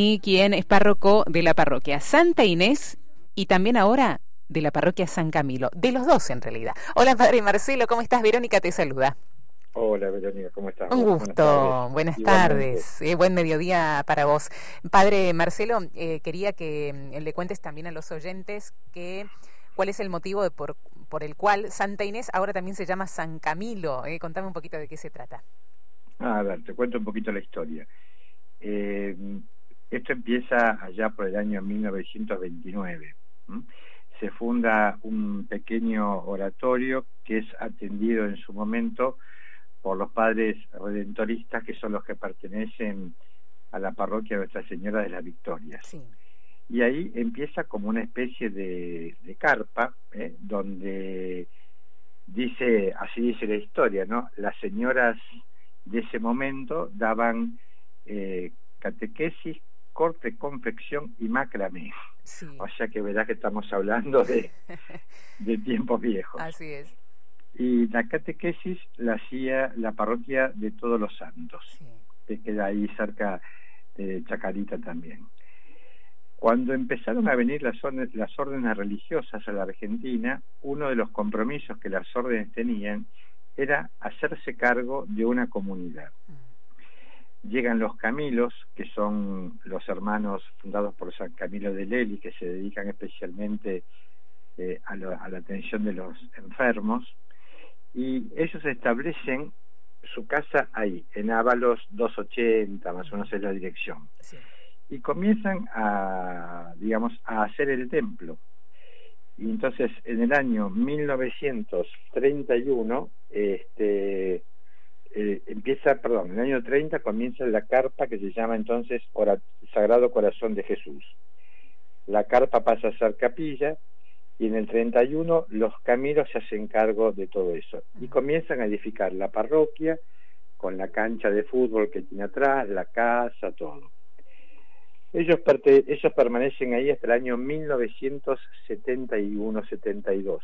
y quien es párroco de la parroquia Santa Inés y también ahora de la parroquia San Camilo, de los dos en realidad. Hola Padre Marcelo, ¿cómo estás? Verónica te saluda. Hola Verónica, ¿cómo estás? Un gusto, buenas tardes, eh, buen mediodía para vos. Padre Marcelo, eh, quería que mm, le cuentes también a los oyentes que cuál es el motivo de por, por, el cual Santa Inés ahora también se llama San Camilo. Eh. Contame un poquito de qué se trata. Ah, a ver, te cuento un poquito la historia. Esto empieza allá por el año 1929. Se funda un pequeño oratorio que es atendido en su momento por los padres redentoristas que son los que pertenecen a la parroquia de Nuestra Señora de las Victorias. Y ahí empieza como una especie de, carpa, ¿eh? donde dice, así dice la historia, ¿no? Las señoras de ese momento daban eh, catequesis, corte, confección y macramé. O sea que verás que estamos hablando de, de tiempos viejos. Así es. Y la catequesis la hacía la parroquia de Todos los Santos, que queda ahí cerca de Chacarita también. Cuando empezaron a venir las, las órdenes religiosas a la Argentina, uno de los compromisos que las órdenes tenían era hacerse cargo de una comunidad. Llegan los Camilos, que son los hermanos fundados por San Camilo de Lely, que se dedican especialmente eh, a, la atención de los enfermos, y ellos establecen su casa ahí, en Ábalos 280, más o menos es la dirección. Y comienzan a, digamos, a hacer el templo. Y entonces, en el año 1931, este, eh, empieza, perdón, en el año 30 comienza la carpa que se llama entonces Sagrado Corazón de Jesús. La carpa pasa a ser capilla y en el 31 los caminos se hacen cargo de todo eso y comienzan a edificar la parroquia con la cancha de fútbol que tiene atrás, la casa, todo. Ellos, ellos permanecen ahí hasta el año 1971-72,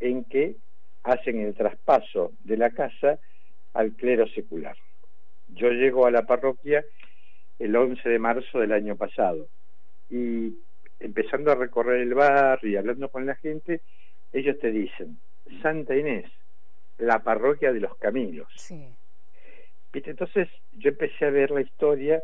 en que hacen el traspaso de la casa al clero secular. Yo llego a la parroquia el 11 de marzo del año pasado y empezando a recorrer el barrio y hablando con la gente, ellos te dicen, Santa Inés, la parroquia de los Camilos. Sí. ¿Viste? Entonces yo empecé a ver la historia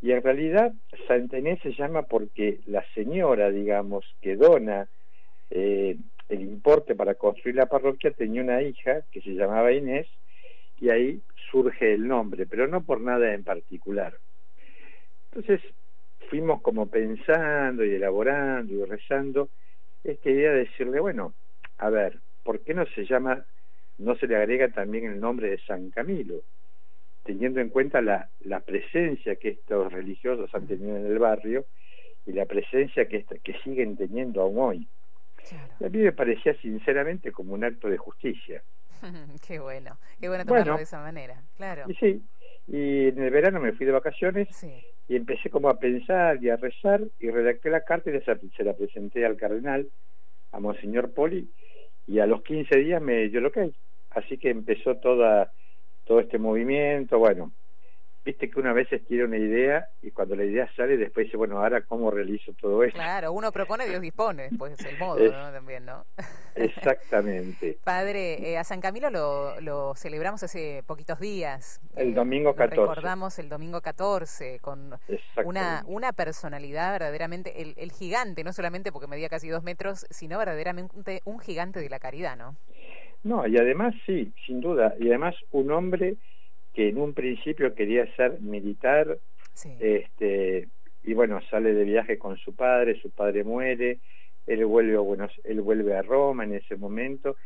y en realidad Santa Inés se llama porque la señora, digamos, que dona eh, el importe para construir la parroquia tenía una hija que se llamaba Inés y ahí surge el nombre, pero no por nada en particular. Entonces fuimos como pensando y elaborando y rezando esta idea de decirle, bueno, a ver, ¿por qué no se llama, no se le agrega también el nombre de San Camilo? Teniendo en cuenta la, la presencia que estos religiosos han tenido en el barrio y la presencia que, que siguen teniendo aún hoy. A mí me parecía sinceramente como un acto de justicia. qué bueno, qué bueno tomarlo de esa manera, claro. Y sí, y en el verano me fui de vacaciones y empecé como a pensar y a rezar y redacté la carta y se la presenté al cardenal, a Monseñor Poli, y a los 15 días me dio lo que hay. Así que empezó toda, todo este movimiento, bueno, viste que una vez quiere una idea y cuando la idea sale después dice, bueno, ahora cómo realizo todo esto. Claro, uno propone, Dios dispone, pues es el modo, ¿no? También, ¿no? Exactamente. Padre, eh, a San Camilo lo, lo, celebramos hace poquitos días. El eh, domingo 14. Recordamos el domingo 14 con una, una personalidad verdaderamente, el, el gigante, no solamente porque medía casi dos metros, sino verdaderamente un gigante de la caridad, ¿no? No, y además sí, sin duda, y además un hombre que en un principio quería ser militar, este, y bueno, sale de viaje con su padre, su padre muere, él vuelve a, bueno, él vuelve a Roma en ese momento,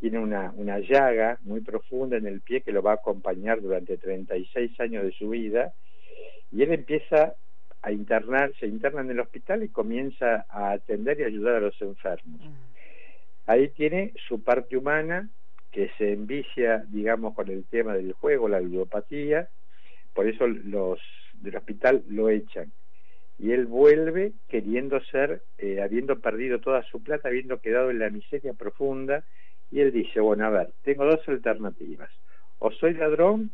tiene una, una llaga muy profunda en el pie que lo va a acompañar durante 36 años de su vida, y él empieza a internar, se interna en el hospital y comienza a atender y ayudar a los enfermos. Mm. Ahí tiene su parte humana, que se envicia, digamos, con el tema del juego, la ludopatía, por eso los del hospital lo echan. Y él vuelve queriendo ser, eh, habiendo perdido toda su plata, habiendo quedado en la miseria profunda, y él dice, bueno, a ver, tengo dos alternativas, o soy ladrón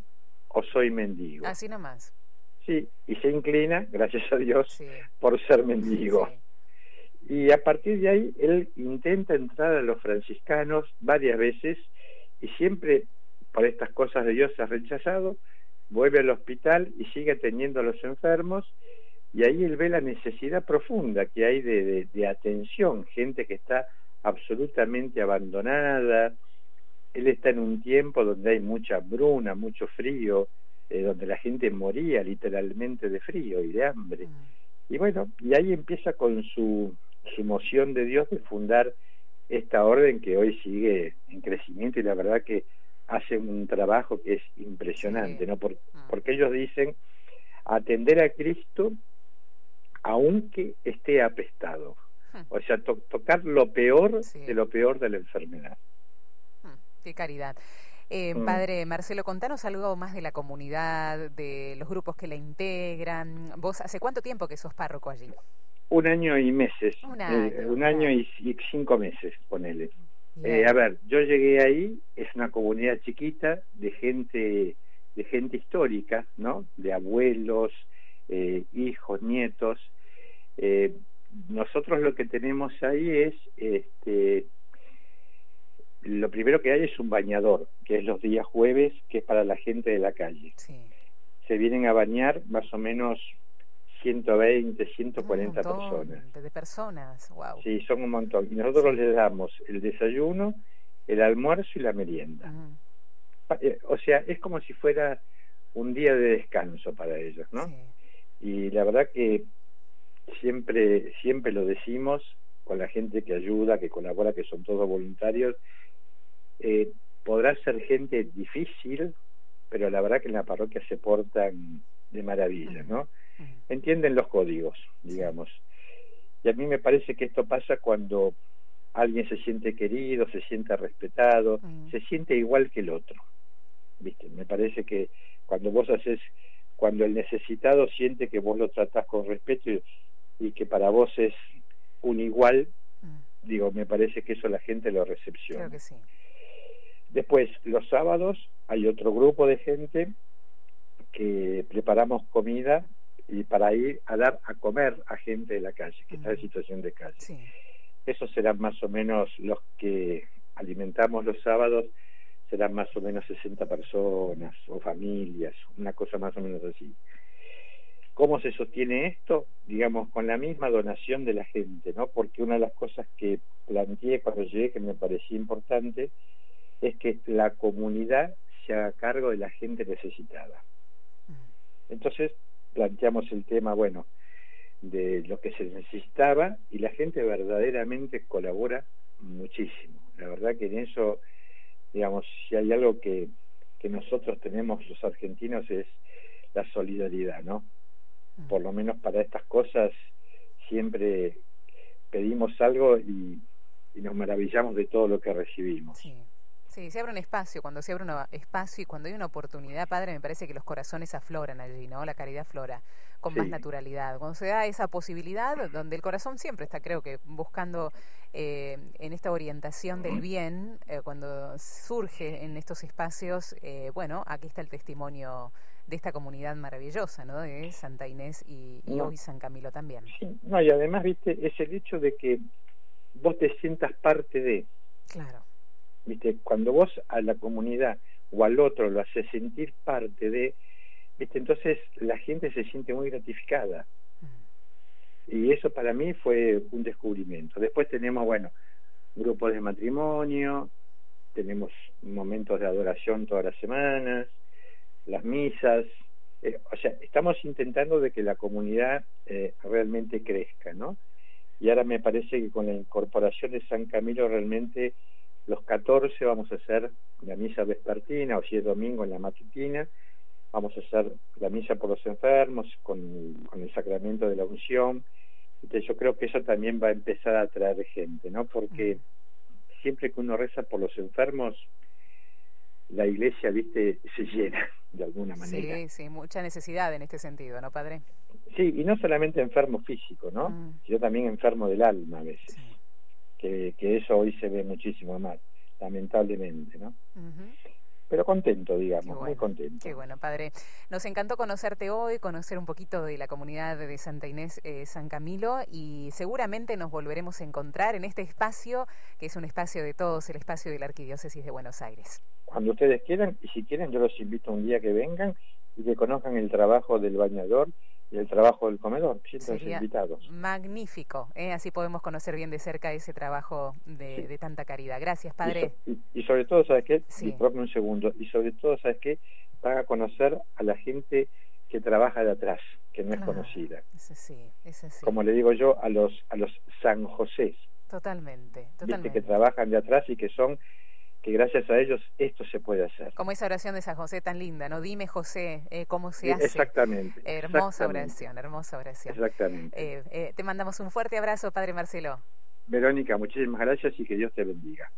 o soy mendigo. Así nomás. Sí, y se inclina, gracias a Dios, por ser mendigo. Y a partir de ahí él intenta entrar a los franciscanos varias veces y siempre por estas cosas de Dios ha rechazado, vuelve al hospital y sigue atendiendo a los enfermos y ahí él ve la necesidad profunda que hay de, de atención, gente que está absolutamente abandonada, él está en un tiempo donde hay mucha bruna, mucho frío, eh, donde la gente moría literalmente de frío y de hambre. Mm. Y bueno, y ahí empieza con su, su moción de Dios de fundar esta orden que hoy sigue en crecimiento y la verdad que hace un trabajo que es impresionante, ¿no? Mm. porque ellos dicen atender a Cristo aunque esté apestado. Mm. O sea, tocar lo peor de lo peor de la enfermedad. Qué caridad. Eh, mm. Padre Marcelo, contanos algo más de la comunidad, de los grupos que la integran. ¿Vos hace cuánto tiempo que sos párroco allí? Un año y meses. Un eh, año, y, cinco meses, ponele. Eh, a ver, yo llegué ahí, es una comunidad chiquita de gente, de gente histórica, ¿no? De abuelos, hijos, nietos. nosotros lo que tenemos ahí es este, lo primero que hay es un bañador, que es los días jueves, que es para la gente de la calle. Se vienen a bañar más o menos 120, 140 personas. De personas, wow. Sí, son un montón. Y nosotros les damos el desayuno, el almuerzo y la merienda. Eh, o sea, es como si fuera un día de descanso para ellos, ¿no? Y la verdad que siempre, siempre lo decimos con la gente que ayuda, que colabora, que son todos voluntarios, eh, podrá ser gente difícil, pero la verdad que en la parroquia se portan de maravilla, ¿no? Entienden los códigos, digamos. Y a mí me parece que esto pasa cuando alguien se siente querido, se siente respetado, se siente igual que el otro. ¿Viste? Me parece que cuando vos haces, cuando el necesitado siente que vos lo tratás con respeto y, que para vos es un igual, digo, me parece que eso la gente lo recepciona. Creo que sí. Después, los sábados hay otro grupo de gente que preparamos comida y para ir a dar a comer a gente de la calle, que está en situación de calle. Esos serán más o menos los que alimentamos los sábados, serán más o menos 60 personas o familias, una cosa más o menos así. ¿Cómo se sostiene esto? Digamos, con la misma donación de la gente, ¿no? Porque una de las cosas que planteé cuando llegué, que me parecía importante, es que la comunidad se haga cargo de la gente necesitada. Entonces planteamos el tema, bueno, de lo que se necesitaba y la gente verdaderamente colabora muchísimo. La verdad que en eso, digamos, si hay algo que, que nosotros tenemos los argentinos es la solidaridad, ¿no? Mm. Por lo menos para estas cosas siempre pedimos algo y, y nos maravillamos de todo lo que recibimos. Sí. Sí, se abre un espacio, cuando se abre un espacio y cuando hay una oportunidad, padre, me parece que los corazones afloran allí, ¿no? La caridad flora con más naturalidad. Cuando se da esa posibilidad, donde el corazón siempre está, creo que, buscando eh, en esta orientación del bien, eh, cuando surge en estos espacios, eh, bueno, aquí está el testimonio de esta comunidad maravillosa, ¿no? De Santa Inés y, hoy San Camilo también. Sí, no, y además, viste, es el hecho de que vos te sientas parte de... Claro ¿viste? Cuando vos a la comunidad o al otro lo haces sentir parte de, ¿viste? Entonces la gente se siente muy gratificada. Y eso para mí fue un descubrimiento. Después tenemos, bueno, grupos de matrimonio, tenemos momentos de adoración todas las semanas, las misas, eh, o sea, estamos intentando de que la comunidad eh, realmente crezca, ¿no? Y ahora me parece que con la incorporación de San Camilo realmente los 14 vamos a hacer la misa vespertina, o si es domingo en la matutina, vamos a hacer la misa por los enfermos con, el sacramento de la unción. Entonces yo creo que eso también va a empezar a atraer gente, ¿no? Porque siempre que uno reza por los enfermos, la iglesia, viste, se llena de alguna manera. Sí, sí, mucha necesidad en este sentido, ¿no, padre? Sí, y no solamente enfermo físico, ¿no? Mm. Sino también enfermo del alma a veces que, eso hoy se ve muchísimo más, lamentablemente, ¿no? pero contento, digamos, muy contento. Qué bueno, padre. Nos encantó conocerte hoy, conocer un poquito de la comunidad de Santa Inés eh, San Camilo y seguramente nos volveremos a encontrar en este espacio, que es un espacio de todos, el espacio de la Arquidiócesis de Buenos Aires. Cuando ustedes quieran, y si quieren, yo los invito un día que vengan y que conozcan el trabajo del bañador el trabajo del comedor, Sería invitados. Magnífico, ¿eh? así podemos conocer bien de cerca ese trabajo de, tanta caridad. Gracias, padre. Y, sobre todo, ¿sabes qué? Sí. un segundo, y sobre todo, ¿sabes qué? Van a conocer a la gente que trabaja de atrás, que no es conocida. Eso sí, eso sí. Como le digo yo a los, a los San José. Totalmente, totalmente. que trabajan de atrás y que son que gracias a ellos esto se puede hacer. Como esa oración de San José tan linda, ¿no? Dime, José, eh, cómo se hace. Exactamente. hermosa oración, hermosa oración. Exactamente. Eh, eh, te mandamos un fuerte abrazo, Padre Marcelo. Verónica, muchísimas gracias y que Dios te bendiga.